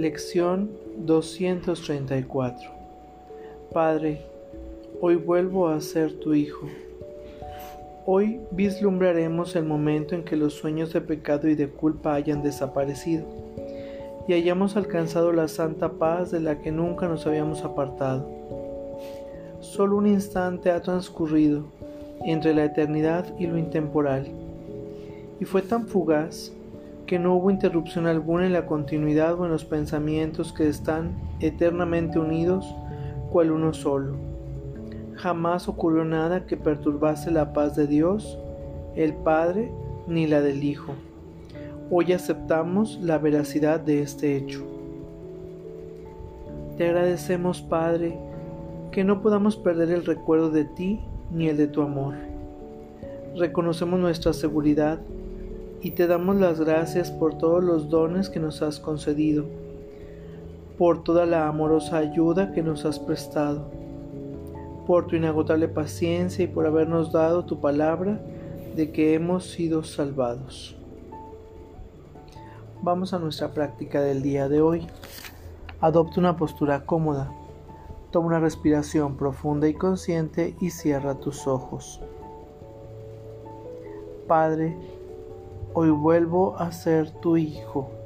Lección 234 Padre, hoy vuelvo a ser tu Hijo. Hoy vislumbraremos el momento en que los sueños de pecado y de culpa hayan desaparecido y hayamos alcanzado la santa paz de la que nunca nos habíamos apartado. Solo un instante ha transcurrido entre la eternidad y lo intemporal, y fue tan fugaz que no hubo interrupción alguna en la continuidad o en los pensamientos que están eternamente unidos cual uno solo. Jamás ocurrió nada que perturbase la paz de Dios, el Padre, ni la del Hijo. Hoy aceptamos la veracidad de este hecho. Te agradecemos, Padre, que no podamos perder el recuerdo de ti ni el de tu amor. Reconocemos nuestra seguridad y te damos las gracias por todos los dones que nos has concedido, por toda la amorosa ayuda que nos has prestado, por tu inagotable paciencia y por habernos dado tu palabra de que hemos sido salvados. Vamos a nuestra práctica del día de hoy. Adopta una postura cómoda Toma una respiración profunda y consciente y cierra tus ojos. Padre, hoy vuelvo a ser tu hijo.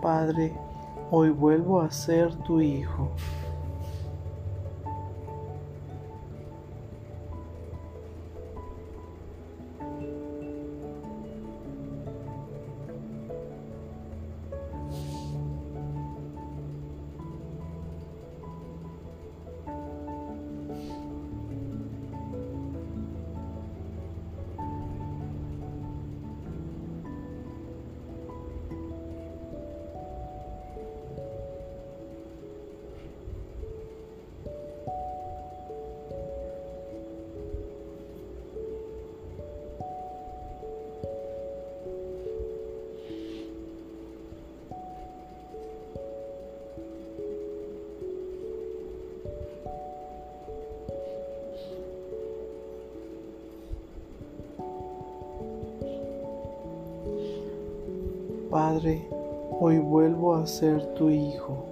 Padre, hoy vuelvo a ser tu hijo. Padre, hoy vuelvo a ser tu hijo.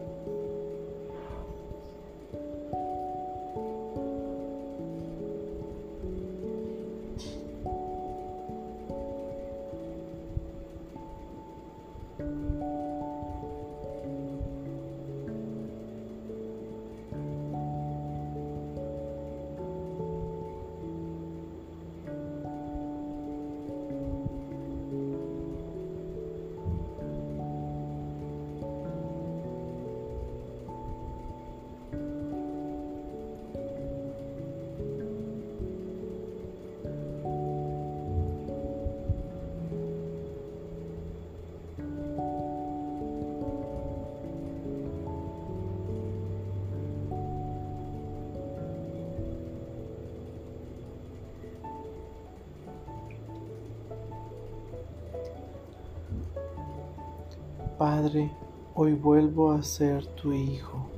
Padre, hoy vuelvo a ser tu hijo.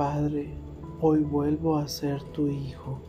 Padre, hoy vuelvo a ser tu hijo.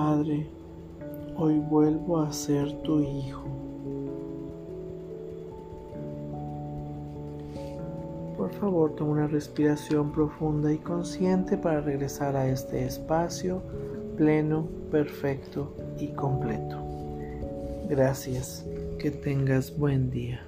Padre, hoy vuelvo a ser tu hijo. Por favor, toma una respiración profunda y consciente para regresar a este espacio pleno, perfecto y completo. Gracias. Que tengas buen día.